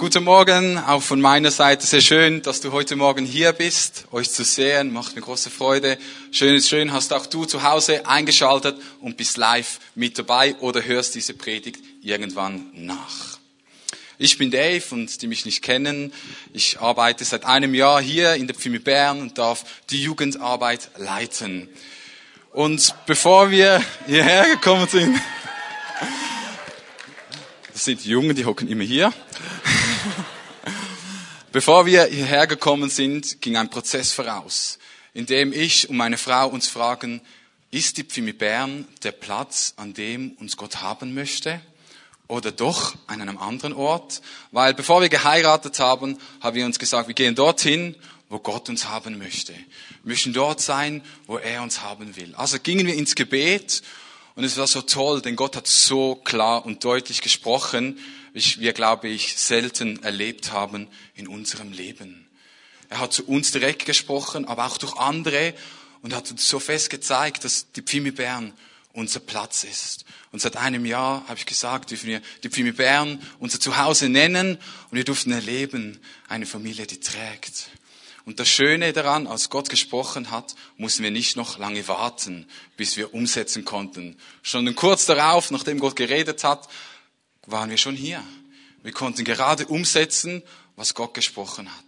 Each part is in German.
Guten Morgen, auch von meiner Seite. Sehr schön, dass du heute Morgen hier bist. Euch zu sehen, macht mir große Freude. Schön ist schön, hast auch du zu Hause eingeschaltet und bist live mit dabei oder hörst diese Predigt irgendwann nach. Ich bin Dave und die mich nicht kennen. Ich arbeite seit einem Jahr hier in der Pfimi Bern und darf die Jugendarbeit leiten. Und bevor wir hierher gekommen sind, das sind die Jungen, die hocken immer hier. Bevor wir hierher gekommen sind, ging ein Prozess voraus, in dem ich und meine Frau uns fragen, ist die Pfimi Bern der Platz, an dem uns Gott haben möchte? Oder doch an einem anderen Ort? Weil bevor wir geheiratet haben, haben wir uns gesagt, wir gehen dorthin, wo Gott uns haben möchte. Wir möchten dort sein, wo er uns haben will. Also gingen wir ins Gebet und es war so toll, denn Gott hat so klar und deutlich gesprochen, wie wir, glaube ich, selten erlebt haben in unserem Leben. Er hat zu uns direkt gesprochen, aber auch durch andere und hat uns so fest gezeigt, dass die Pfimi Bern unser Platz ist. Und seit einem Jahr habe ich gesagt, dürfen wir die Pfimi Bern unser Zuhause nennen und wir durften erleben, eine Familie, die trägt. Und das Schöne daran, als Gott gesprochen hat, mussten wir nicht noch lange warten, bis wir umsetzen konnten. Schon kurz darauf, nachdem Gott geredet hat, waren wir schon hier. Wir konnten gerade umsetzen, was Gott gesprochen hat.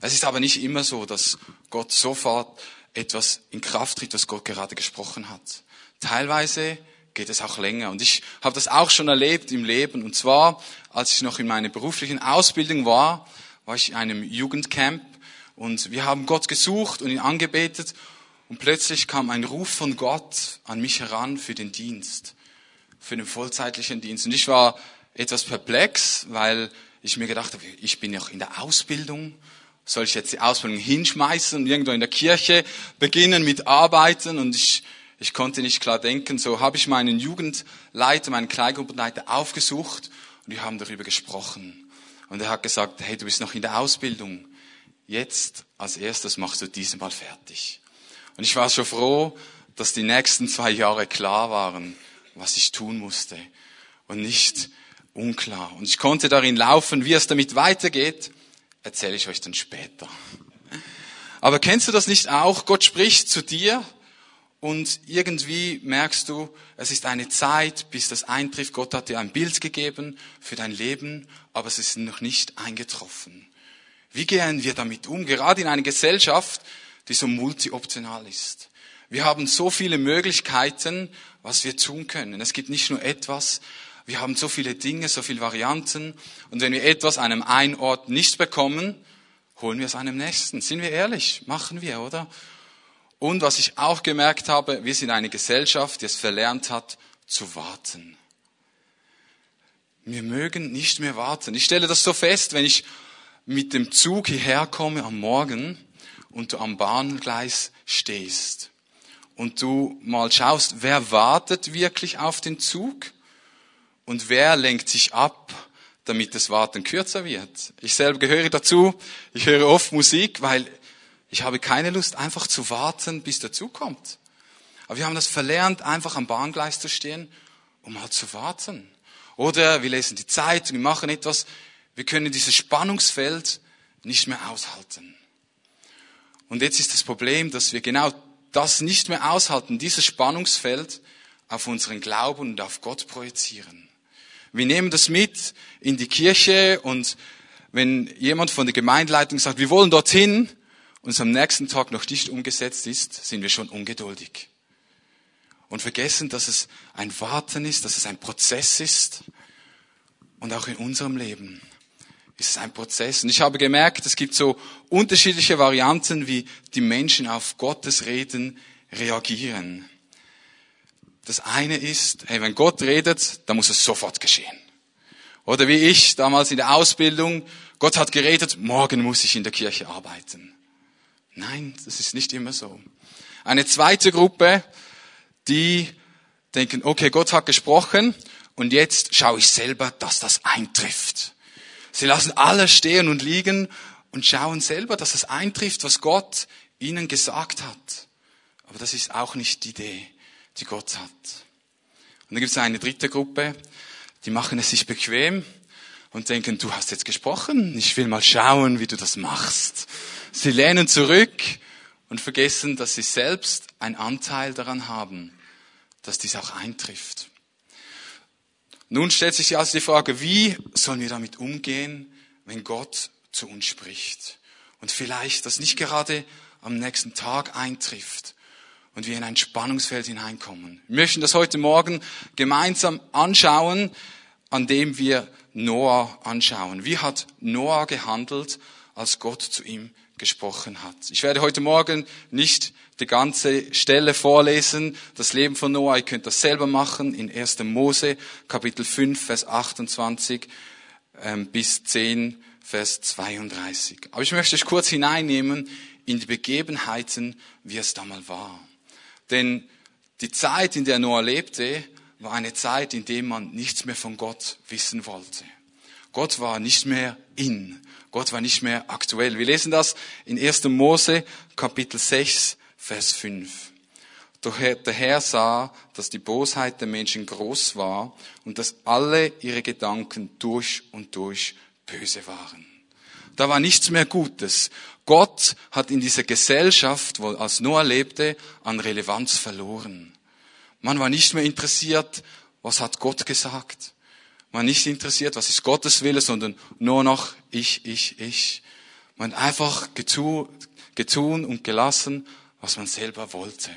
Es ist aber nicht immer so, dass Gott sofort etwas in Kraft tritt, was Gott gerade gesprochen hat. Teilweise geht es auch länger. Und ich habe das auch schon erlebt im Leben. Und zwar, als ich noch in meiner beruflichen Ausbildung war, war ich in einem Jugendcamp und wir haben Gott gesucht und ihn angebetet. Und plötzlich kam ein Ruf von Gott an mich heran für den Dienst für den vollzeitlichen Dienst. Und ich war etwas perplex, weil ich mir gedacht habe, ich bin noch in der Ausbildung. Soll ich jetzt die Ausbildung hinschmeißen und irgendwo in der Kirche beginnen mit Arbeiten? Und ich, ich konnte nicht klar denken. So habe ich meinen Jugendleiter, meinen Kleingruppenleiter aufgesucht und wir haben darüber gesprochen. Und er hat gesagt, hey, du bist noch in der Ausbildung. Jetzt als erstes machst du diesen Mal fertig. Und ich war schon froh, dass die nächsten zwei Jahre klar waren was ich tun musste und nicht unklar. Und ich konnte darin laufen, wie es damit weitergeht, erzähle ich euch dann später. Aber kennst du das nicht auch? Gott spricht zu dir und irgendwie merkst du, es ist eine Zeit, bis das eintrifft. Gott hat dir ein Bild gegeben für dein Leben, aber es ist noch nicht eingetroffen. Wie gehen wir damit um? Gerade in einer Gesellschaft, die so multioptional ist. Wir haben so viele Möglichkeiten, was wir tun können. Es gibt nicht nur etwas, wir haben so viele Dinge, so viele Varianten. Und wenn wir etwas an einem einen Ort nicht bekommen, holen wir es einem nächsten. Sind wir ehrlich? Machen wir, oder? Und was ich auch gemerkt habe, wir sind eine Gesellschaft, die es verlernt hat, zu warten. Wir mögen nicht mehr warten. Ich stelle das so fest, wenn ich mit dem Zug hierher komme am Morgen und du am Bahngleis stehst und du mal schaust, wer wartet wirklich auf den Zug und wer lenkt sich ab, damit das Warten kürzer wird. Ich selber gehöre dazu. Ich höre oft Musik, weil ich habe keine Lust, einfach zu warten, bis der Zug kommt. Aber wir haben das verlernt, einfach am Bahngleis zu stehen, um mal zu warten. Oder wir lesen die Zeitung, wir machen etwas. Wir können dieses Spannungsfeld nicht mehr aushalten. Und jetzt ist das Problem, dass wir genau das nicht mehr aushalten, dieses Spannungsfeld auf unseren Glauben und auf Gott projizieren. Wir nehmen das mit in die Kirche und wenn jemand von der Gemeindeleitung sagt, wir wollen dorthin und es am nächsten Tag noch nicht umgesetzt ist, sind wir schon ungeduldig. Und vergessen, dass es ein Warten ist, dass es ein Prozess ist und auch in unserem Leben ist es ein Prozess. Und ich habe gemerkt, es gibt so unterschiedliche Varianten, wie die Menschen auf Gottes Reden reagieren. Das eine ist, hey, wenn Gott redet, dann muss es sofort geschehen. Oder wie ich damals in der Ausbildung, Gott hat geredet, morgen muss ich in der Kirche arbeiten. Nein, das ist nicht immer so. Eine zweite Gruppe, die denken, okay, Gott hat gesprochen und jetzt schaue ich selber, dass das eintrifft. Sie lassen alles stehen und liegen und schauen selber, dass es eintrifft, was Gott ihnen gesagt hat. Aber das ist auch nicht die Idee, die Gott hat. Und dann gibt es eine dritte Gruppe, die machen es sich bequem und denken, du hast jetzt gesprochen, ich will mal schauen, wie du das machst. Sie lehnen zurück und vergessen, dass sie selbst einen Anteil daran haben, dass dies auch eintrifft. Nun stellt sich also die Frage, wie sollen wir damit umgehen, wenn Gott zu uns spricht? Und vielleicht das nicht gerade am nächsten Tag eintrifft und wir in ein Spannungsfeld hineinkommen. Wir möchten das heute Morgen gemeinsam anschauen, an dem wir Noah anschauen. Wie hat Noah gehandelt, als Gott zu ihm gesprochen hat? Ich werde heute Morgen nicht die ganze Stelle vorlesen, das Leben von Noah. Ihr könnt das selber machen in 1. Mose, Kapitel 5, Vers 28 ähm, bis 10, Vers 32. Aber ich möchte euch kurz hineinnehmen in die Begebenheiten, wie es damals war. Denn die Zeit, in der Noah lebte, war eine Zeit, in der man nichts mehr von Gott wissen wollte. Gott war nicht mehr in. Gott war nicht mehr aktuell. Wir lesen das in 1. Mose, Kapitel 6, Vers 5. Doch der Herr sah, dass die Bosheit der Menschen groß war und dass alle ihre Gedanken durch und durch böse waren. Da war nichts mehr Gutes. Gott hat in dieser Gesellschaft, wo als Noah lebte, an Relevanz verloren. Man war nicht mehr interessiert, was hat Gott gesagt. Man nicht interessiert, was ist Gottes Wille, sondern nur noch ich, ich, ich. Man einfach getun und gelassen, was man selber wollte.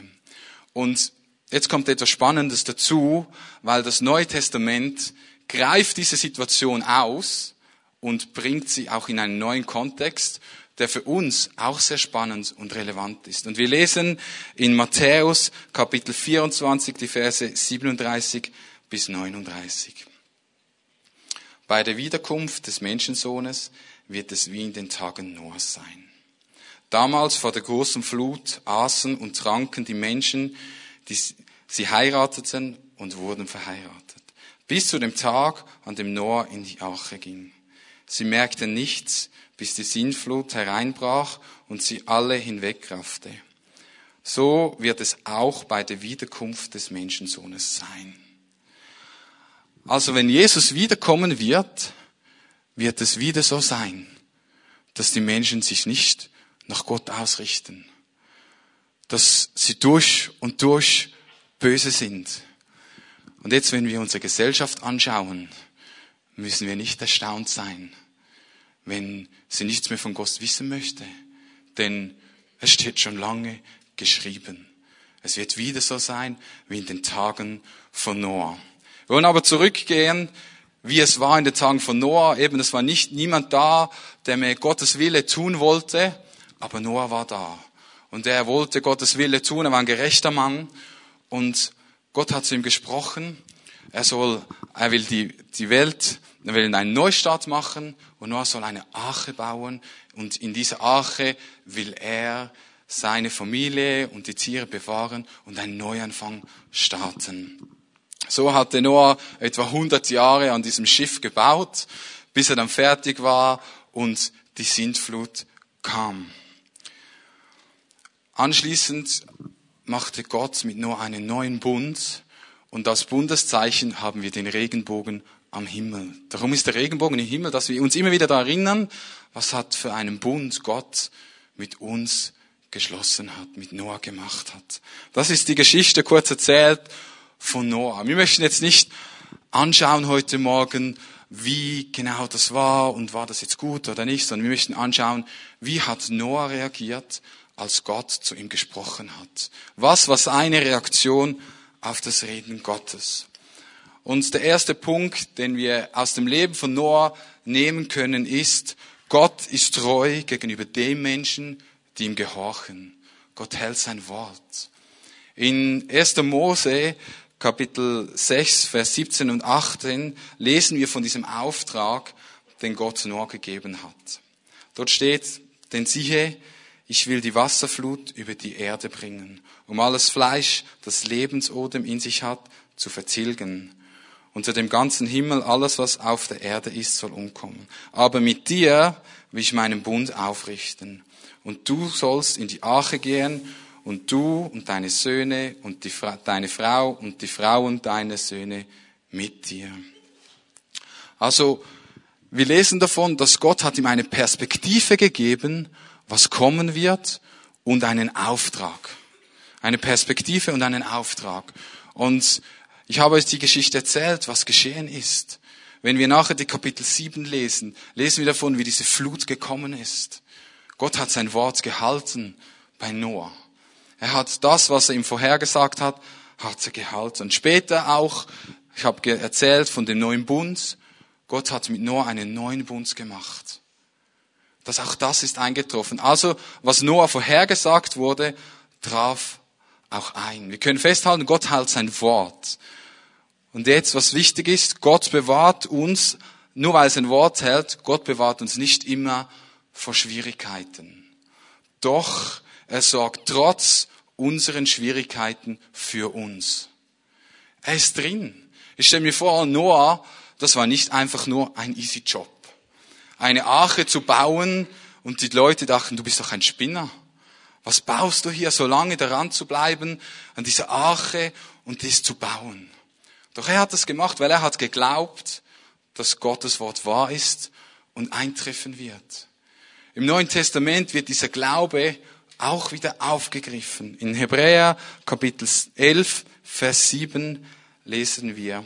Und jetzt kommt etwas Spannendes dazu, weil das Neue Testament greift diese Situation aus und bringt sie auch in einen neuen Kontext, der für uns auch sehr spannend und relevant ist. Und wir lesen in Matthäus Kapitel 24 die Verse 37 bis 39. Bei der Wiederkunft des Menschensohnes wird es wie in den Tagen Noahs sein. Damals vor der großen Flut aßen und tranken die Menschen, die sie heirateten und wurden verheiratet. Bis zu dem Tag, an dem Noah in die Arche ging. Sie merkten nichts, bis die Sintflut hereinbrach und sie alle hinwegraffte. So wird es auch bei der Wiederkunft des Menschensohnes sein. Also wenn Jesus wiederkommen wird, wird es wieder so sein, dass die Menschen sich nicht nach Gott ausrichten, dass sie durch und durch böse sind. Und jetzt, wenn wir unsere Gesellschaft anschauen, müssen wir nicht erstaunt sein, wenn sie nichts mehr von Gott wissen möchte. Denn es steht schon lange geschrieben. Es wird wieder so sein wie in den Tagen von Noah. Wir wollen aber zurückgehen, wie es war in den Tagen von Noah. Eben, es war nicht niemand da, der mir Gottes Wille tun wollte, aber Noah war da. Und er wollte Gottes Wille tun, er war ein gerechter Mann. Und Gott hat zu ihm gesprochen. Er soll, er will die, die Welt, er will einen Neustart machen und Noah soll eine Arche bauen. Und in dieser Arche will er seine Familie und die Tiere bewahren und einen Neuanfang starten. So hatte Noah etwa 100 Jahre an diesem Schiff gebaut, bis er dann fertig war und die Sintflut kam. Anschließend machte Gott mit Noah einen neuen Bund und als Bundeszeichen haben wir den Regenbogen am Himmel. Darum ist der Regenbogen im Himmel, dass wir uns immer wieder daran erinnern, was hat für einen Bund Gott mit uns geschlossen hat, mit Noah gemacht hat. Das ist die Geschichte kurz erzählt von Noah. Wir möchten jetzt nicht anschauen heute Morgen, wie genau das war und war das jetzt gut oder nicht, sondern wir möchten anschauen, wie hat Noah reagiert, als Gott zu ihm gesprochen hat. Was war seine Reaktion auf das Reden Gottes? Und der erste Punkt, den wir aus dem Leben von Noah nehmen können, ist, Gott ist treu gegenüber den Menschen, die ihm gehorchen. Gott hält sein Wort. In 1. Mose Kapitel 6, Vers 17 und 18 lesen wir von diesem Auftrag, den Gott Noah gegeben hat. Dort steht, denn siehe, ich will die Wasserflut über die Erde bringen, um alles Fleisch, das Lebensodem in sich hat, zu vertilgen. Unter dem ganzen Himmel alles, was auf der Erde ist, soll umkommen. Aber mit dir will ich meinen Bund aufrichten. Und du sollst in die Arche gehen und du und deine Söhne und die, deine Frau und die Frauen deiner Söhne mit dir. Also wir lesen davon, dass Gott hat ihm eine Perspektive gegeben, was kommen wird und einen Auftrag. Eine Perspektive und einen Auftrag. Und ich habe euch die Geschichte erzählt, was geschehen ist. Wenn wir nachher die Kapitel 7 lesen, lesen wir davon, wie diese Flut gekommen ist. Gott hat sein Wort gehalten bei Noah. Er hat das, was er ihm vorhergesagt hat, hat er gehalten. Und später auch, ich habe erzählt von dem neuen Bund. Gott hat mit Noah einen neuen Bund gemacht. Das auch das ist eingetroffen. Also, was Noah vorhergesagt wurde, traf auch ein. Wir können festhalten, Gott hält sein Wort. Und jetzt, was wichtig ist, Gott bewahrt uns, nur weil er sein Wort hält, Gott bewahrt uns nicht immer vor Schwierigkeiten. Doch er sorgt trotz unseren Schwierigkeiten für uns. Er ist drin. Ich stelle mir vor, Noah, das war nicht einfach nur ein easy Job. Eine Arche zu bauen und die Leute dachten, du bist doch ein Spinner. Was baust du hier, so lange daran zu bleiben, an dieser Arche und das zu bauen? Doch er hat das gemacht, weil er hat geglaubt, dass Gottes Wort wahr ist und eintreffen wird. Im Neuen Testament wird dieser Glaube auch wieder aufgegriffen. In Hebräer Kapitel 11, Vers 7 lesen wir,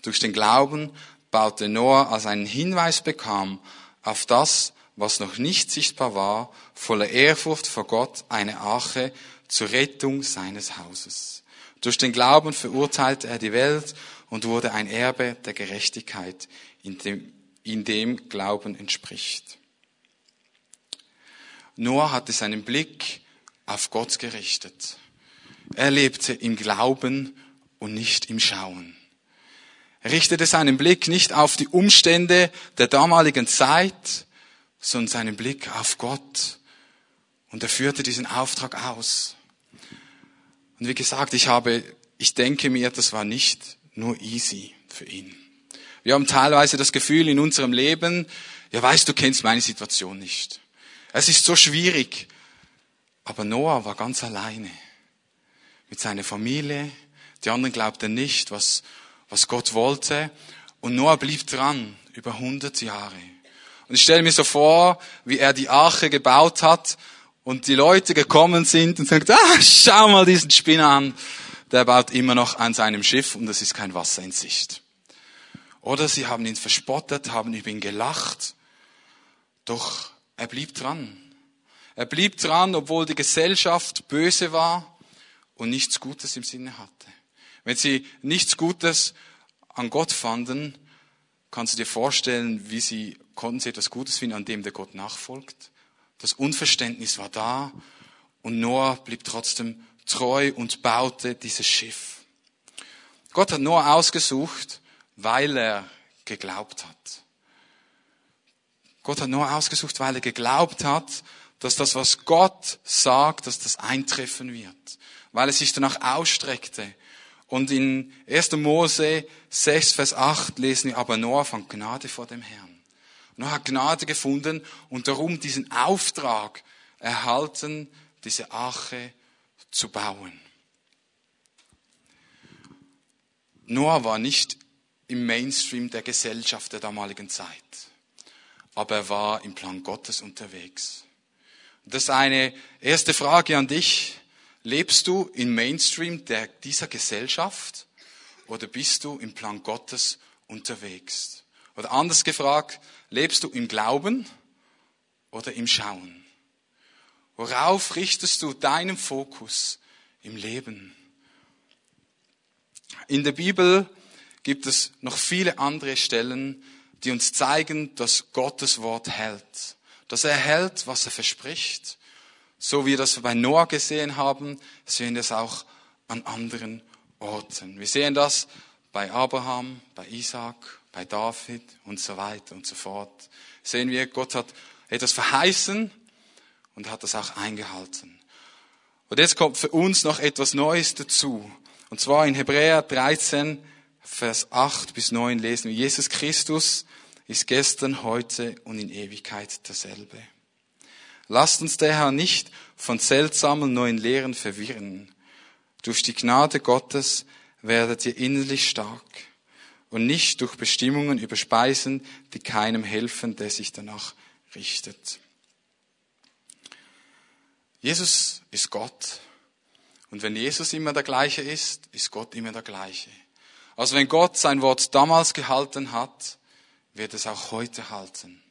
durch den Glauben baute Noah, als einen Hinweis bekam auf das, was noch nicht sichtbar war, voller Ehrfurcht vor Gott eine Arche zur Rettung seines Hauses. Durch den Glauben verurteilte er die Welt und wurde ein Erbe der Gerechtigkeit, in dem, in dem Glauben entspricht. Noah hatte seinen Blick auf Gott gerichtet. Er lebte im Glauben und nicht im Schauen. Er richtete seinen Blick nicht auf die Umstände der damaligen Zeit, sondern seinen Blick auf Gott. Und er führte diesen Auftrag aus. Und wie gesagt, ich habe, ich denke mir, das war nicht nur easy für ihn. Wir haben teilweise das Gefühl in unserem Leben, ja weißt, du kennst meine Situation nicht. Es ist so schwierig. Aber Noah war ganz alleine. Mit seiner Familie. Die anderen glaubten nicht, was, was Gott wollte. Und Noah blieb dran über 100 Jahre. Und ich stelle mir so vor, wie er die Arche gebaut hat und die Leute gekommen sind und sagt, ah, schau mal diesen Spinner an. Der baut immer noch an seinem Schiff und es ist kein Wasser in Sicht. Oder sie haben ihn verspottet, haben über ihn gelacht. Doch er blieb dran. Er blieb dran, obwohl die Gesellschaft böse war und nichts Gutes im Sinne hatte. Wenn sie nichts Gutes an Gott fanden, kannst du dir vorstellen, wie sie, konnten sie etwas Gutes finden, an dem der Gott nachfolgt? Das Unverständnis war da und Noah blieb trotzdem treu und baute dieses Schiff. Gott hat Noah ausgesucht, weil er geglaubt hat. Gott hat Noah ausgesucht, weil er geglaubt hat, dass das, was Gott sagt, dass das eintreffen wird. Weil er sich danach ausstreckte. Und in 1. Mose 6, Vers 8 lesen wir, aber Noah fand Gnade vor dem Herrn. Noah hat Gnade gefunden und darum diesen Auftrag erhalten, diese Arche zu bauen. Noah war nicht im Mainstream der Gesellschaft der damaligen Zeit aber er war im Plan Gottes unterwegs. Das ist eine erste Frage an dich. Lebst du im Mainstream der, dieser Gesellschaft oder bist du im Plan Gottes unterwegs? Oder anders gefragt, lebst du im Glauben oder im Schauen? Worauf richtest du deinen Fokus im Leben? In der Bibel gibt es noch viele andere Stellen, die uns zeigen, dass Gottes Wort hält. Dass er hält, was er verspricht. So wie wir das bei Noah gesehen haben, sehen wir es auch an anderen Orten. Wir sehen das bei Abraham, bei Isaac, bei David und so weiter und so fort. Sehen wir, Gott hat etwas verheißen und hat das auch eingehalten. Und jetzt kommt für uns noch etwas Neues dazu. Und zwar in Hebräer 13, Vers 8 bis 9 lesen wir, Jesus Christus ist gestern, heute und in Ewigkeit derselbe. Lasst uns daher nicht von seltsamen neuen Lehren verwirren. Durch die Gnade Gottes werdet ihr innerlich stark. und nicht durch Bestimmungen über Speisen, die keinem helfen, der sich danach richtet. Jesus ist Gott. Und wenn Jesus immer der gleiche ist, ist Gott immer der gleiche. Also wenn Gott sein Wort damals gehalten hat, wird es auch heute halten.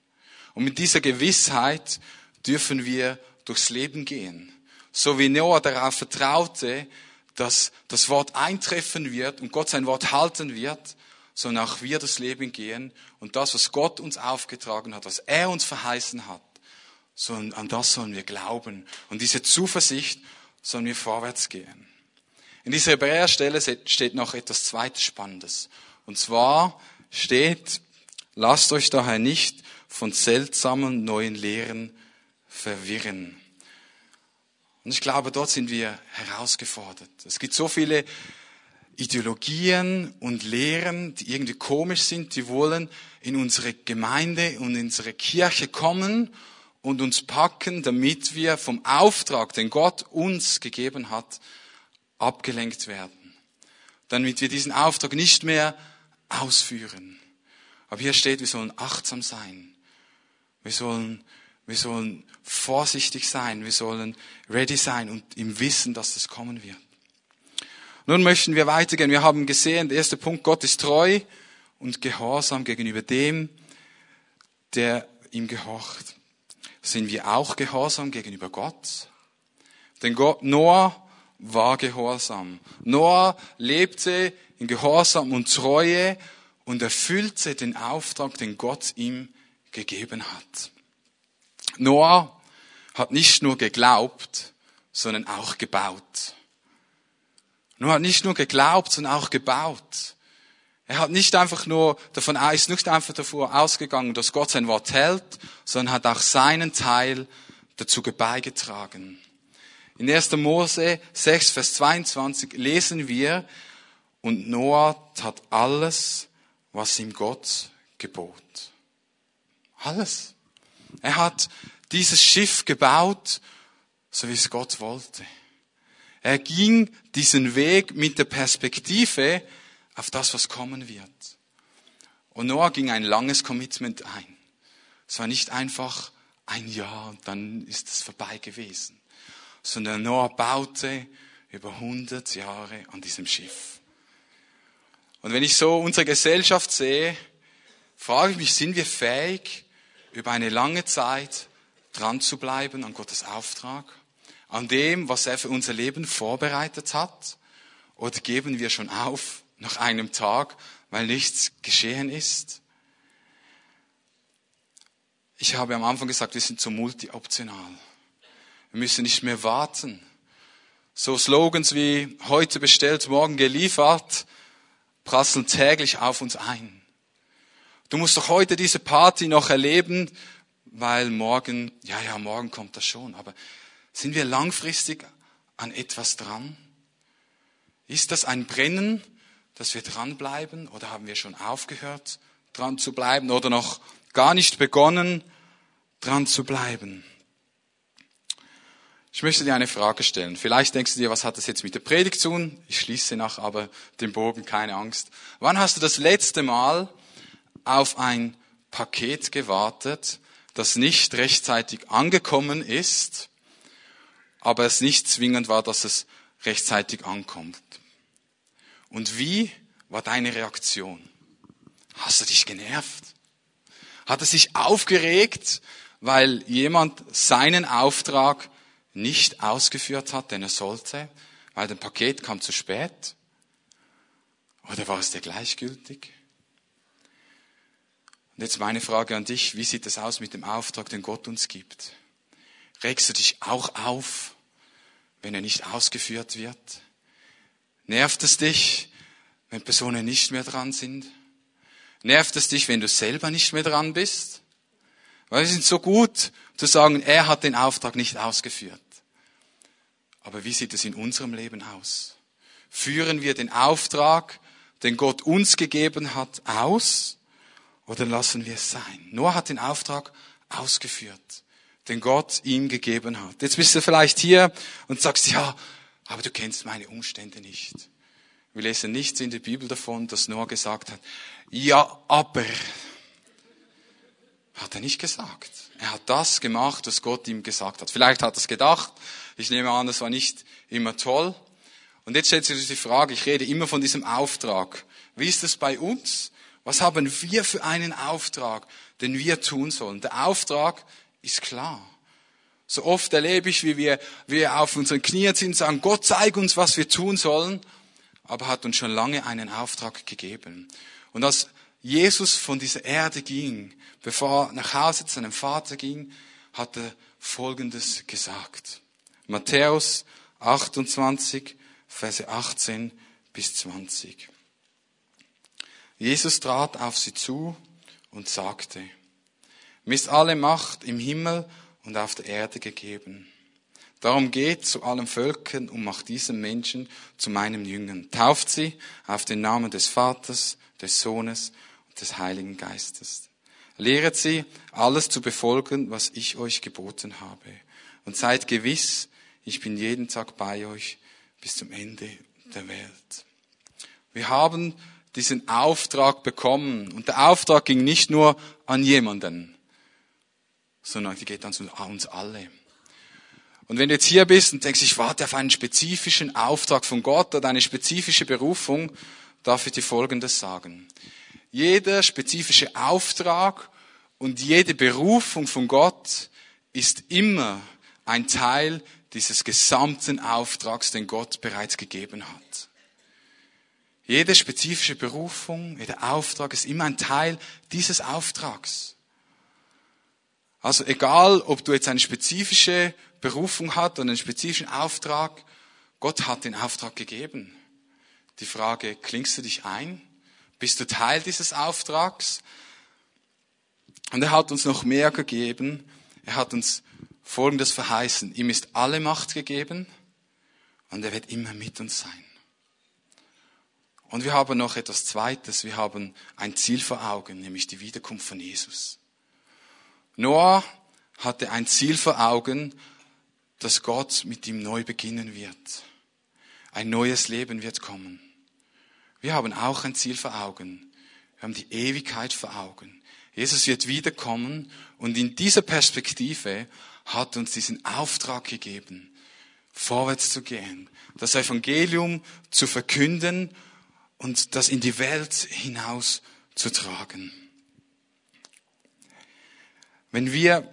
Und mit dieser Gewissheit dürfen wir durchs Leben gehen. So wie Noah darauf vertraute, dass das Wort eintreffen wird und Gott sein Wort halten wird, sondern auch wir das Leben gehen und das, was Gott uns aufgetragen hat, was er uns verheißen hat, so an das sollen wir glauben. Und diese Zuversicht sollen wir vorwärts gehen. In dieser Hebräerstelle steht noch etwas zweites Spannendes. Und zwar steht, lasst euch daher nicht von seltsamen neuen Lehren verwirren. Und ich glaube, dort sind wir herausgefordert. Es gibt so viele Ideologien und Lehren, die irgendwie komisch sind, die wollen in unsere Gemeinde und in unsere Kirche kommen und uns packen, damit wir vom Auftrag, den Gott uns gegeben hat, abgelenkt werden. Damit wir diesen Auftrag nicht mehr ausführen. Aber hier steht, wir sollen achtsam sein. Wir sollen, wir sollen vorsichtig sein. Wir sollen ready sein und im Wissen, dass das kommen wird. Nun möchten wir weitergehen. Wir haben gesehen, der erste Punkt, Gott ist treu und gehorsam gegenüber dem, der ihm gehorcht. Sind wir auch gehorsam gegenüber Gott? Denn Gott, Noah war gehorsam. Noah lebte in Gehorsam und Treue und erfüllte den Auftrag, den Gott ihm gegeben hat. Noah hat nicht nur geglaubt, sondern auch gebaut. Noah hat nicht nur geglaubt, sondern auch gebaut. Er hat nicht einfach nur davon, ist nicht einfach davor ausgegangen, dass Gott sein Wort hält, sondern hat auch seinen Teil dazu beigetragen. In 1. Mose 6, Vers 22 lesen wir, und Noah tat alles, was ihm Gott gebot. Alles. Er hat dieses Schiff gebaut, so wie es Gott wollte. Er ging diesen Weg mit der Perspektive auf das, was kommen wird. Und Noah ging ein langes Commitment ein. Es war nicht einfach ein Jahr und dann ist es vorbei gewesen, sondern Noah baute über 100 Jahre an diesem Schiff. Und wenn ich so unsere Gesellschaft sehe, frage ich mich, sind wir fähig, über eine lange Zeit dran zu bleiben an Gottes Auftrag, an dem, was er für unser Leben vorbereitet hat? Oder geben wir schon auf nach einem Tag, weil nichts geschehen ist? Ich habe am Anfang gesagt, wir sind so multioptional. Wir müssen nicht mehr warten. So Slogans wie heute bestellt, morgen geliefert, prasseln täglich auf uns ein. Du musst doch heute diese Party noch erleben, weil morgen, ja, ja, morgen kommt das schon. Aber sind wir langfristig an etwas dran? Ist das ein Brennen, dass wir dranbleiben? Oder haben wir schon aufgehört, dran zu bleiben? Oder noch gar nicht begonnen, dran zu bleiben? Ich möchte dir eine Frage stellen. Vielleicht denkst du dir, was hat das jetzt mit der Predigt zu tun? Ich schließe nach aber den Bogen, keine Angst. Wann hast du das letzte Mal auf ein Paket gewartet, das nicht rechtzeitig angekommen ist, aber es nicht zwingend war, dass es rechtzeitig ankommt? Und wie war deine Reaktion? Hast du dich genervt? Hat es sich aufgeregt, weil jemand seinen Auftrag nicht ausgeführt hat, den er sollte, weil das Paket kam zu spät? Oder war es dir gleichgültig? Und jetzt meine Frage an dich, wie sieht es aus mit dem Auftrag, den Gott uns gibt? Regst du dich auch auf, wenn er nicht ausgeführt wird? Nervt es dich, wenn Personen nicht mehr dran sind? Nervt es dich, wenn du selber nicht mehr dran bist? Weil wir sind so gut zu sagen, er hat den Auftrag nicht ausgeführt. Aber wie sieht es in unserem Leben aus? Führen wir den Auftrag, den Gott uns gegeben hat, aus oder lassen wir es sein? Noah hat den Auftrag ausgeführt, den Gott ihm gegeben hat. Jetzt bist du vielleicht hier und sagst, ja, aber du kennst meine Umstände nicht. Wir lesen nichts in der Bibel davon, dass Noah gesagt hat, ja, aber. Hat er nicht gesagt. Er hat das gemacht, was Gott ihm gesagt hat. Vielleicht hat er es gedacht. Ich nehme an, das war nicht immer toll. Und jetzt stellt sich die Frage, ich rede immer von diesem Auftrag. Wie ist es bei uns? Was haben wir für einen Auftrag, den wir tun sollen? Der Auftrag ist klar. So oft erlebe ich, wie wir, wir auf unseren Knien sind und sagen, Gott zeig uns, was wir tun sollen, aber hat uns schon lange einen Auftrag gegeben. Und als Jesus von dieser Erde ging, bevor er nach Hause zu seinem Vater ging, hat er Folgendes gesagt. Matthäus 28, Verse 18 bis 20. Jesus trat auf sie zu und sagte, mir ist alle Macht im Himmel und auf der Erde gegeben. Darum geht zu allen Völkern und macht diesen Menschen zu meinem Jüngern. Tauft sie auf den Namen des Vaters, des Sohnes und des Heiligen Geistes. Lehret sie, alles zu befolgen, was ich euch geboten habe. Und seid gewiss, ich bin jeden Tag bei euch bis zum Ende der Welt. Wir haben diesen Auftrag bekommen. Und der Auftrag ging nicht nur an jemanden, sondern die geht an uns alle. Und wenn du jetzt hier bist und denkst, ich warte auf einen spezifischen Auftrag von Gott oder eine spezifische Berufung, darf ich dir Folgendes sagen. Jeder spezifische Auftrag und jede Berufung von Gott ist immer ein Teil dieses gesamten Auftrags, den Gott bereits gegeben hat. Jede spezifische Berufung, jeder Auftrag ist immer ein Teil dieses Auftrags. Also egal, ob du jetzt eine spezifische Berufung hast oder einen spezifischen Auftrag, Gott hat den Auftrag gegeben. Die Frage, klingst du dich ein? Bist du Teil dieses Auftrags? Und er hat uns noch mehr gegeben. Er hat uns Folgendes verheißen. Ihm ist alle Macht gegeben und er wird immer mit uns sein. Und wir haben noch etwas Zweites. Wir haben ein Ziel vor Augen, nämlich die Wiederkunft von Jesus. Noah hatte ein Ziel vor Augen, dass Gott mit ihm neu beginnen wird. Ein neues Leben wird kommen. Wir haben auch ein Ziel vor Augen. Wir haben die Ewigkeit vor Augen. Jesus wird wiederkommen und in dieser Perspektive hat uns diesen Auftrag gegeben, vorwärts zu gehen, das Evangelium zu verkünden und das in die Welt hinaus zu tragen. Wenn wir,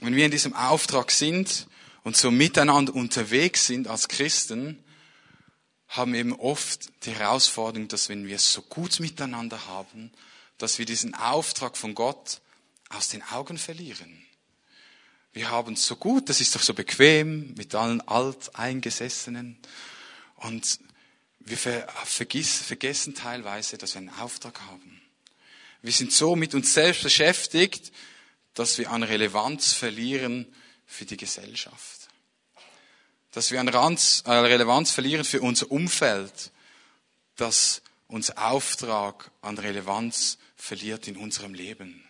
wenn wir in diesem Auftrag sind und so miteinander unterwegs sind als Christen, haben wir eben oft die Herausforderung, dass wenn wir es so gut miteinander haben, dass wir diesen Auftrag von Gott aus den Augen verlieren. Wir haben es so gut, das ist doch so bequem mit allen Alteingesessenen. Und wir vergessen teilweise, dass wir einen Auftrag haben. Wir sind so mit uns selbst beschäftigt, dass wir an Relevanz verlieren für die Gesellschaft. Dass wir an Relevanz verlieren für unser Umfeld, dass unser Auftrag an Relevanz verliert in unserem Leben.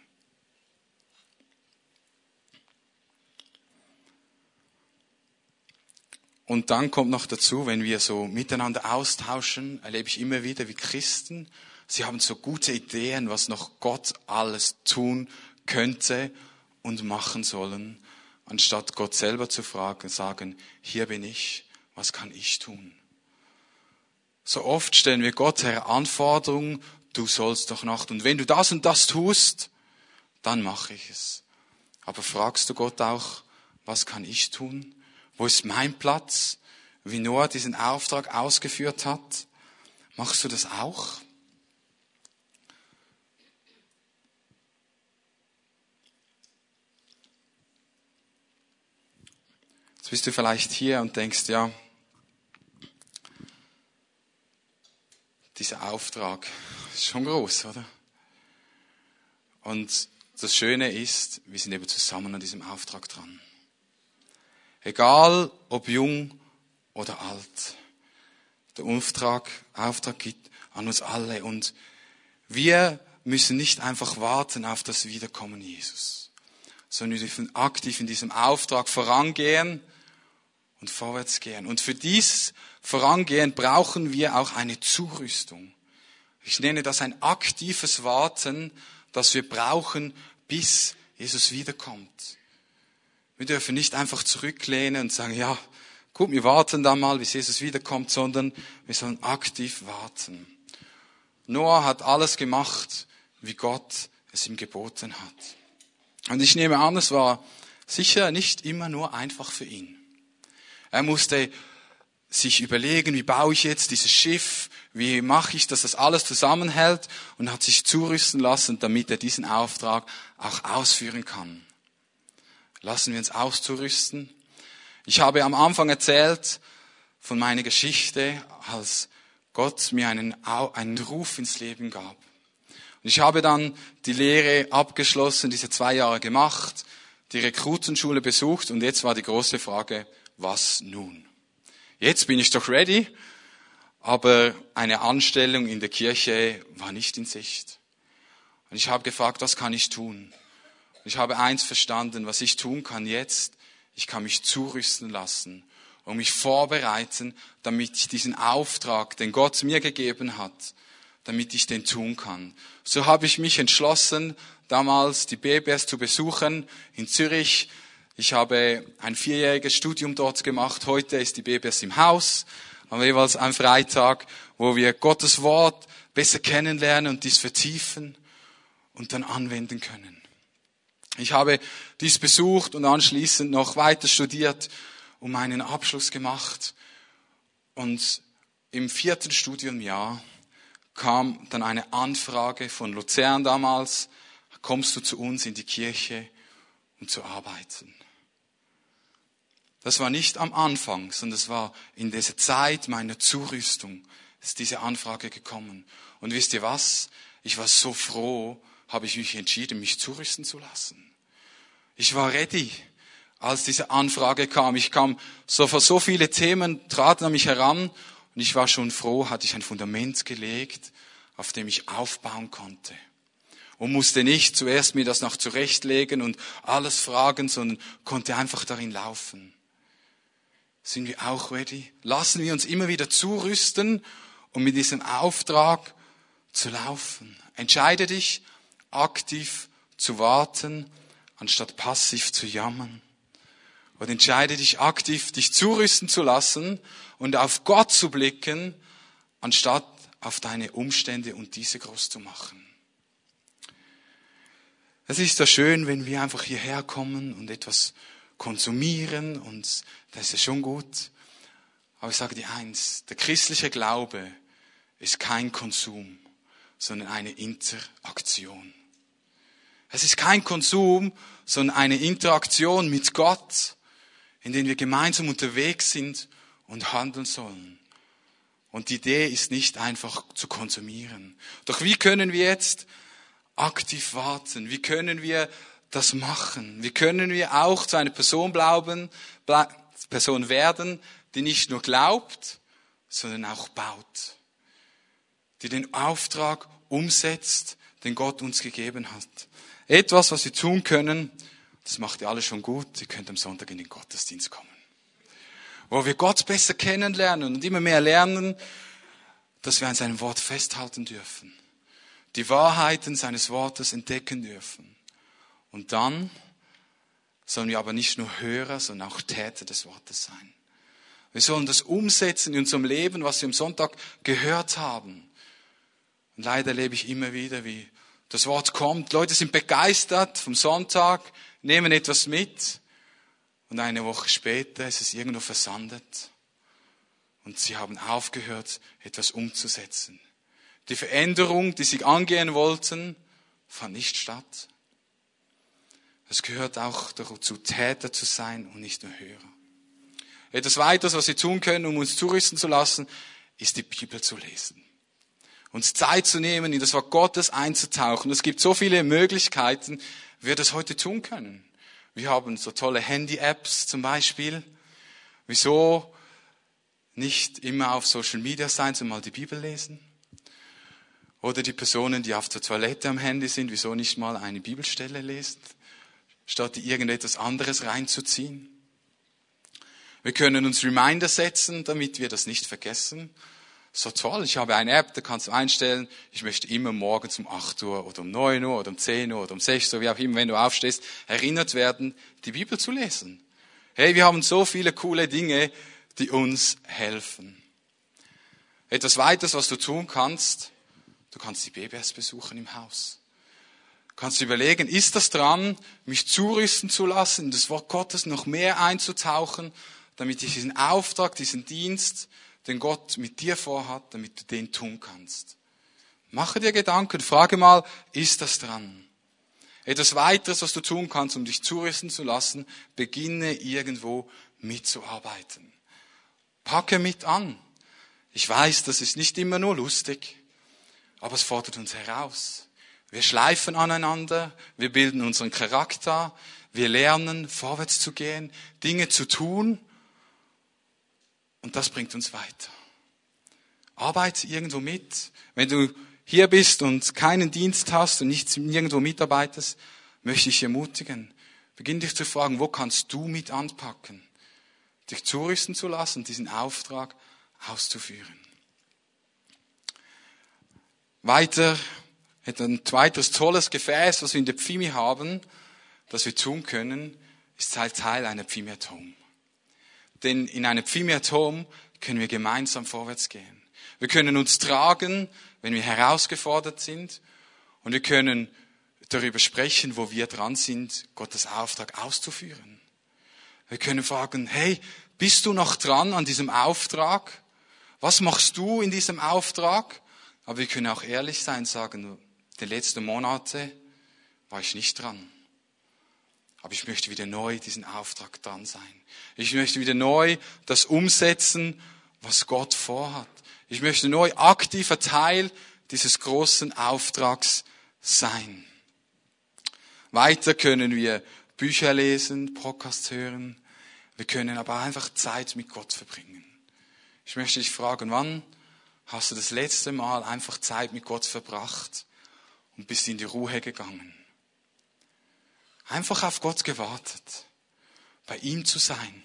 Und dann kommt noch dazu, wenn wir so miteinander austauschen, erlebe ich immer wieder, wie Christen, sie haben so gute Ideen, was noch Gott alles tun könnte und machen sollen, anstatt Gott selber zu fragen, sagen, hier bin ich, was kann ich tun? So oft stellen wir Gott her Anforderungen, du sollst doch noch, und wenn du das und das tust, dann mache ich es. Aber fragst du Gott auch, was kann ich tun? Wo ist mein Platz? Wie Noah diesen Auftrag ausgeführt hat. Machst du das auch? Jetzt bist du vielleicht hier und denkst, ja, dieser Auftrag ist schon groß, oder? Und das Schöne ist, wir sind eben zusammen an diesem Auftrag dran. Egal ob jung oder alt. Der Auftrag, Auftrag gibt an uns alle. Und wir müssen nicht einfach warten auf das Wiederkommen Jesus, sondern wir dürfen aktiv in diesem Auftrag vorangehen und vorwärts gehen. Und für dies, vorangehen, brauchen wir auch eine Zurüstung. Ich nenne das ein aktives Warten, das wir brauchen, bis Jesus wiederkommt. Wir dürfen nicht einfach zurücklehnen und sagen, ja, gut, wir warten da mal, bis Jesus wiederkommt, sondern wir sollen aktiv warten. Noah hat alles gemacht, wie Gott es ihm geboten hat. Und ich nehme an, es war sicher nicht immer nur einfach für ihn. Er musste sich überlegen, wie baue ich jetzt dieses Schiff, wie mache ich, dass das alles zusammenhält und hat sich zurüsten lassen, damit er diesen Auftrag auch ausführen kann. Lassen wir uns auszurüsten. Ich habe am Anfang erzählt von meiner Geschichte, als Gott mir einen, einen Ruf ins Leben gab. Und ich habe dann die Lehre abgeschlossen, diese zwei Jahre gemacht, die Rekrutenschule besucht und jetzt war die große Frage, was nun? Jetzt bin ich doch ready, aber eine Anstellung in der Kirche war nicht in Sicht. Und ich habe gefragt, was kann ich tun? Ich habe eins verstanden, was ich tun kann jetzt, ich kann mich zurüsten lassen und mich vorbereiten, damit ich diesen Auftrag, den Gott mir gegeben hat, damit ich den tun kann. So habe ich mich entschlossen, damals die BBS zu besuchen in Zürich. Ich habe ein vierjähriges Studium dort gemacht. Heute ist die BBS im Haus. Haben jeweils einen Freitag, wo wir Gottes Wort besser kennenlernen und dies vertiefen und dann anwenden können. Ich habe dies besucht und anschließend noch weiter studiert und meinen Abschluss gemacht. Und im vierten Studiumjahr kam dann eine Anfrage von Luzern damals, kommst du zu uns in die Kirche, um zu arbeiten. Das war nicht am Anfang, sondern es war in dieser Zeit meiner Zurüstung, ist diese Anfrage gekommen. Und wisst ihr was? Ich war so froh, habe ich mich entschieden, mich zurüsten zu lassen. Ich war ready, als diese Anfrage kam. Ich kam so so viele Themen, traten an mich heran und ich war schon froh, hatte ich ein Fundament gelegt, auf dem ich aufbauen konnte. Und musste nicht zuerst mir das noch zurechtlegen und alles fragen, sondern konnte einfach darin laufen. Sind wir auch ready? Lassen wir uns immer wieder zurüsten, um mit diesem Auftrag zu laufen. Entscheide dich, aktiv zu warten, anstatt passiv zu jammern. Und entscheide dich aktiv, dich zurüsten zu lassen und auf Gott zu blicken, anstatt auf deine Umstände und diese groß zu machen. Es ist so schön, wenn wir einfach hierher kommen und etwas konsumieren und das ist ja schon gut. Aber ich sage dir eins, der christliche Glaube ist kein Konsum, sondern eine Interaktion. Es ist kein Konsum, sondern eine Interaktion mit Gott, in der wir gemeinsam unterwegs sind und handeln sollen. Und die Idee ist nicht einfach zu konsumieren. Doch wie können wir jetzt aktiv warten? Wie können wir das machen? Wie können wir auch zu einer Person glauben, Person werden, die nicht nur glaubt, sondern auch baut? Die den Auftrag umsetzt, den Gott uns gegeben hat. Etwas, was wir tun können, das macht ihr alle schon gut, ihr könnt am Sonntag in den Gottesdienst kommen. Wo wir Gott besser kennenlernen und immer mehr lernen, dass wir an seinem Wort festhalten dürfen. Die Wahrheiten seines Wortes entdecken dürfen. Und dann sollen wir aber nicht nur Hörer, sondern auch Täter des Wortes sein. Wir sollen das umsetzen in unserem Leben, was wir am Sonntag gehört haben. Und leider erlebe ich immer wieder, wie das Wort kommt. Leute sind begeistert vom Sonntag, nehmen etwas mit und eine Woche später ist es irgendwo versandet und sie haben aufgehört, etwas umzusetzen. Die Veränderung, die sie angehen wollten, fand nicht statt. Es gehört auch dazu, Täter zu sein und nicht nur Hörer. Etwas weiteres, was wir tun können, um uns zurüsten zu lassen, ist die Bibel zu lesen. Uns Zeit zu nehmen, in das Wort Gottes einzutauchen. Es gibt so viele Möglichkeiten, wie wir das heute tun können. Wir haben so tolle Handy-Apps zum Beispiel. Wieso nicht immer auf Social Media sein, sondern mal die Bibel lesen? Oder die Personen, die auf der Toilette am Handy sind, wieso nicht mal eine Bibelstelle lesen? statt irgendetwas anderes reinzuziehen. Wir können uns Reminder setzen, damit wir das nicht vergessen. So toll, ich habe eine App, da kannst du einstellen, ich möchte immer morgens um 8 Uhr oder um 9 Uhr oder um 10 Uhr oder um 6 Uhr, wie auch immer, wenn du aufstehst, erinnert werden, die Bibel zu lesen. Hey, wir haben so viele coole Dinge, die uns helfen. Etwas weiteres, was du tun kannst, du kannst die BBS besuchen im Haus. Du kannst überlegen, ist das dran, mich zurüsten zu lassen, in das Wort Gottes noch mehr einzutauchen, damit ich diesen Auftrag, diesen Dienst, den Gott mit dir vorhat, damit du den tun kannst. Mache dir Gedanken, frage mal, ist das dran? Etwas weiteres, was du tun kannst, um dich zurüsten zu lassen, beginne irgendwo mitzuarbeiten. Packe mit an. Ich weiß, das ist nicht immer nur lustig, aber es fordert uns heraus. Wir schleifen aneinander, wir bilden unseren Charakter, wir lernen, vorwärts zu gehen, Dinge zu tun und das bringt uns weiter. Arbeite irgendwo mit. Wenn du hier bist und keinen Dienst hast und nicht nirgendwo mitarbeitest, möchte ich ermutigen, beginn dich zu fragen, wo kannst du mit anpacken, dich zurüsten zu lassen, diesen Auftrag auszuführen. Weiter, ein weiteres tolles Gefäß, was wir in der Pfimi haben, das wir tun können, ist Teil einer Pfimi at Home. Denn in einer Pfimi at Home können wir gemeinsam vorwärts gehen. Wir können uns tragen, wenn wir herausgefordert sind. Und wir können darüber sprechen, wo wir dran sind, Gottes Auftrag auszuführen. Wir können fragen, hey, bist du noch dran an diesem Auftrag? Was machst du in diesem Auftrag? Aber wir können auch ehrlich sein und sagen, die letzten Monate war ich nicht dran. Aber ich möchte wieder neu diesen Auftrag dran sein. Ich möchte wieder neu das umsetzen, was Gott vorhat. Ich möchte neu aktiver Teil dieses großen Auftrags sein. Weiter können wir Bücher lesen, Podcasts hören. Wir können aber einfach Zeit mit Gott verbringen. Ich möchte dich fragen, wann hast du das letzte Mal einfach Zeit mit Gott verbracht und bist in die Ruhe gegangen? Einfach auf Gott gewartet, bei ihm zu sein.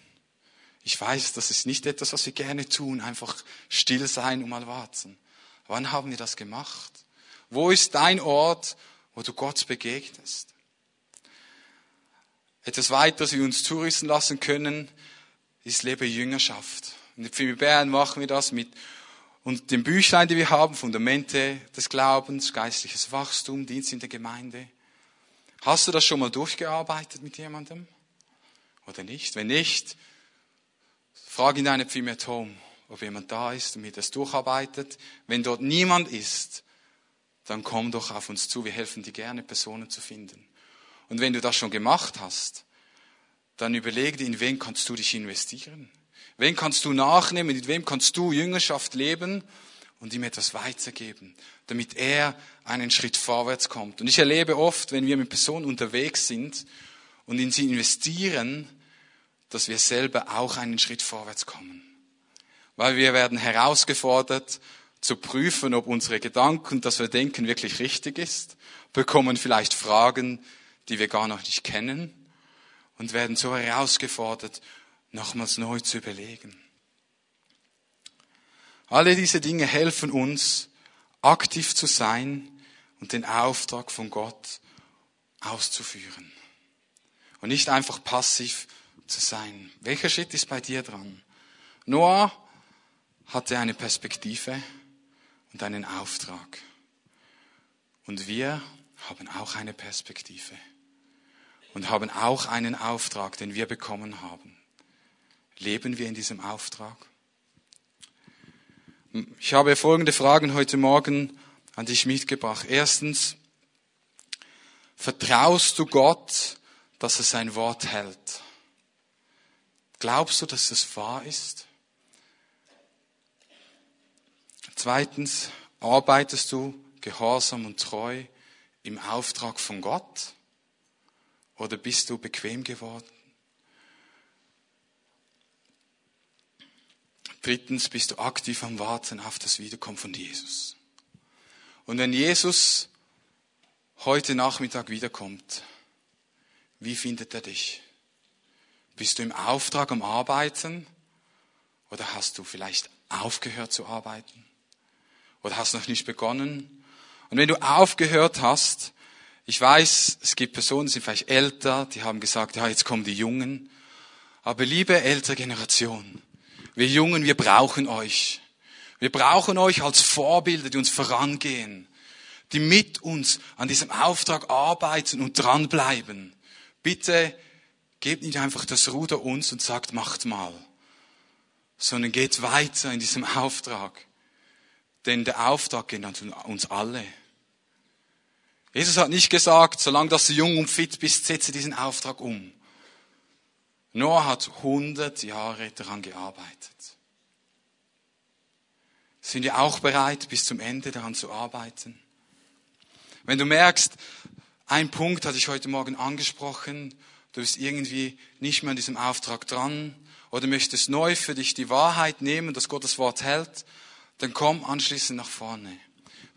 Ich weiß, das ist nicht etwas, was wir gerne tun, einfach still sein und mal warten. Wann haben wir das gemacht? Wo ist dein Ort, wo du Gott begegnest? Etwas weiteres, wie wir uns zurüsten lassen können, ist Lebe Jüngerschaft. Der Pfimi Bern machen wir das mit und dem Büchlein, die wir haben, Fundamente des Glaubens, geistliches Wachstum, Dienst in der Gemeinde. Hast du das schon mal durchgearbeitet mit jemandem? Oder nicht? Wenn nicht, Frag in deine Pfimi Home, ob jemand da ist und mit das durcharbeitet. Wenn dort niemand ist, dann komm doch auf uns zu. Wir helfen dir gerne, Personen zu finden. Und wenn du das schon gemacht hast, dann überlege dir, in wen kannst du dich investieren? Wen kannst du nachnehmen? In wem kannst du Jüngerschaft leben und ihm etwas weitergeben, damit er einen Schritt vorwärts kommt? Und ich erlebe oft, wenn wir mit Personen unterwegs sind und in sie investieren, dass wir selber auch einen Schritt vorwärts kommen. Weil wir werden herausgefordert zu prüfen, ob unsere Gedanken, dass wir denken, wirklich richtig ist, bekommen vielleicht Fragen, die wir gar noch nicht kennen und werden so herausgefordert, nochmals neu zu überlegen. Alle diese Dinge helfen uns, aktiv zu sein und den Auftrag von Gott auszuführen. Und nicht einfach passiv zu sein. Welcher Schritt ist bei dir dran? Noah hatte eine Perspektive und einen Auftrag. Und wir haben auch eine Perspektive und haben auch einen Auftrag, den wir bekommen haben. Leben wir in diesem Auftrag? Ich habe folgende Fragen heute Morgen an dich mitgebracht. Erstens, vertraust du Gott, dass er sein Wort hält? Glaubst du, dass das wahr ist? Zweitens, arbeitest du gehorsam und treu im Auftrag von Gott? Oder bist du bequem geworden? Drittens, bist du aktiv am Warten auf das Wiederkommen von Jesus? Und wenn Jesus heute Nachmittag wiederkommt, wie findet er dich? Bist du im Auftrag am Arbeiten? Oder hast du vielleicht aufgehört zu arbeiten? Oder hast noch nicht begonnen? Und wenn du aufgehört hast, ich weiß, es gibt Personen, die sind vielleicht älter, die haben gesagt, ja, jetzt kommen die Jungen. Aber liebe ältere Generation, wir Jungen, wir brauchen euch. Wir brauchen euch als Vorbilder, die uns vorangehen, die mit uns an diesem Auftrag arbeiten und dranbleiben. Bitte gebt nicht einfach das Ruder uns und sagt, macht mal, sondern geht weiter in diesem Auftrag. Denn der Auftrag geht an uns alle. Jesus hat nicht gesagt, solange dass du jung und fit bist, setze diesen Auftrag um. Noah hat 100 Jahre daran gearbeitet. Sind wir auch bereit, bis zum Ende daran zu arbeiten? Wenn du merkst, ein Punkt hatte ich heute Morgen angesprochen, du bist irgendwie nicht mehr an diesem Auftrag dran oder möchtest neu für dich die Wahrheit nehmen, dass Gottes Wort hält, dann komm anschließend nach vorne.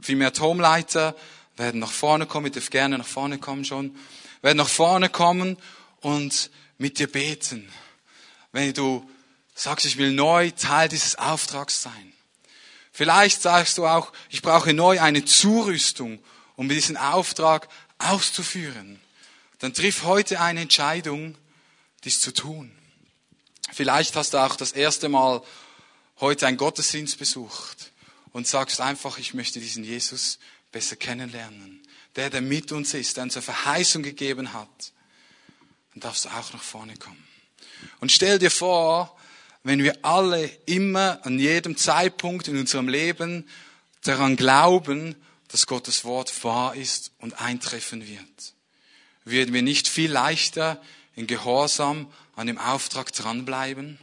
Viel mehr Tomleiter werden nach vorne kommen, ihr dürft gerne nach vorne kommen schon, werden nach vorne kommen und mit dir beten. Wenn du sagst, ich will neu Teil dieses Auftrags sein. Vielleicht sagst du auch, ich brauche neu eine Zurüstung, um diesen Auftrag auszuführen. Dann triff heute eine Entscheidung, dies zu tun. Vielleicht hast du auch das erste Mal heute einen Gottesdienst besucht und sagst einfach, ich möchte diesen Jesus besser kennenlernen. Der, der mit uns ist, der uns eine Verheißung gegeben hat. Dann darfst du auch nach vorne kommen. Und stell dir vor, wenn wir alle immer an jedem Zeitpunkt in unserem Leben daran glauben, dass Gottes Wort wahr ist und eintreffen wird, würden wir nicht viel leichter in Gehorsam an dem Auftrag dranbleiben?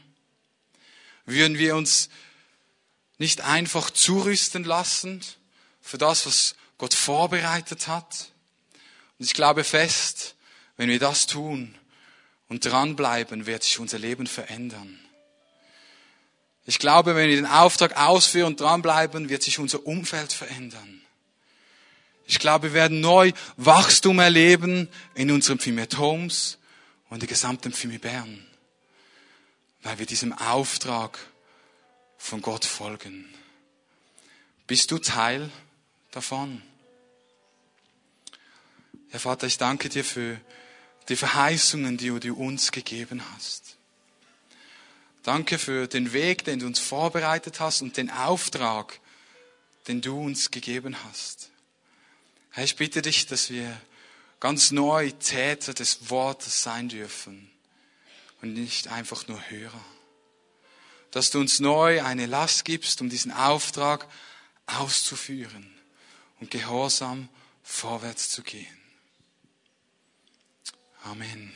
Würden wir uns nicht einfach zurüsten lassen für das, was Gott vorbereitet hat. Und ich glaube fest, wenn wir das tun und dranbleiben, wird sich unser Leben verändern. Ich glaube, wenn wir den Auftrag ausführen und dranbleiben, wird sich unser Umfeld verändern. Ich glaube, wir werden neu Wachstum erleben in unserem Pfimet Homes und der gesamten Pfimet Bern, weil wir diesem Auftrag von Gott folgen. Bist du Teil davon? Herr Vater, ich danke dir für die Verheißungen, die du uns gegeben hast. Danke für den Weg, den du uns vorbereitet hast und den Auftrag, den du uns gegeben hast. Herr, ich bitte dich, dass wir ganz neu Täter des Wortes sein dürfen und nicht einfach nur Hörer. Dass du uns neu eine Last gibst, um diesen Auftrag auszuführen und gehorsam vorwärts zu gehen. Amen.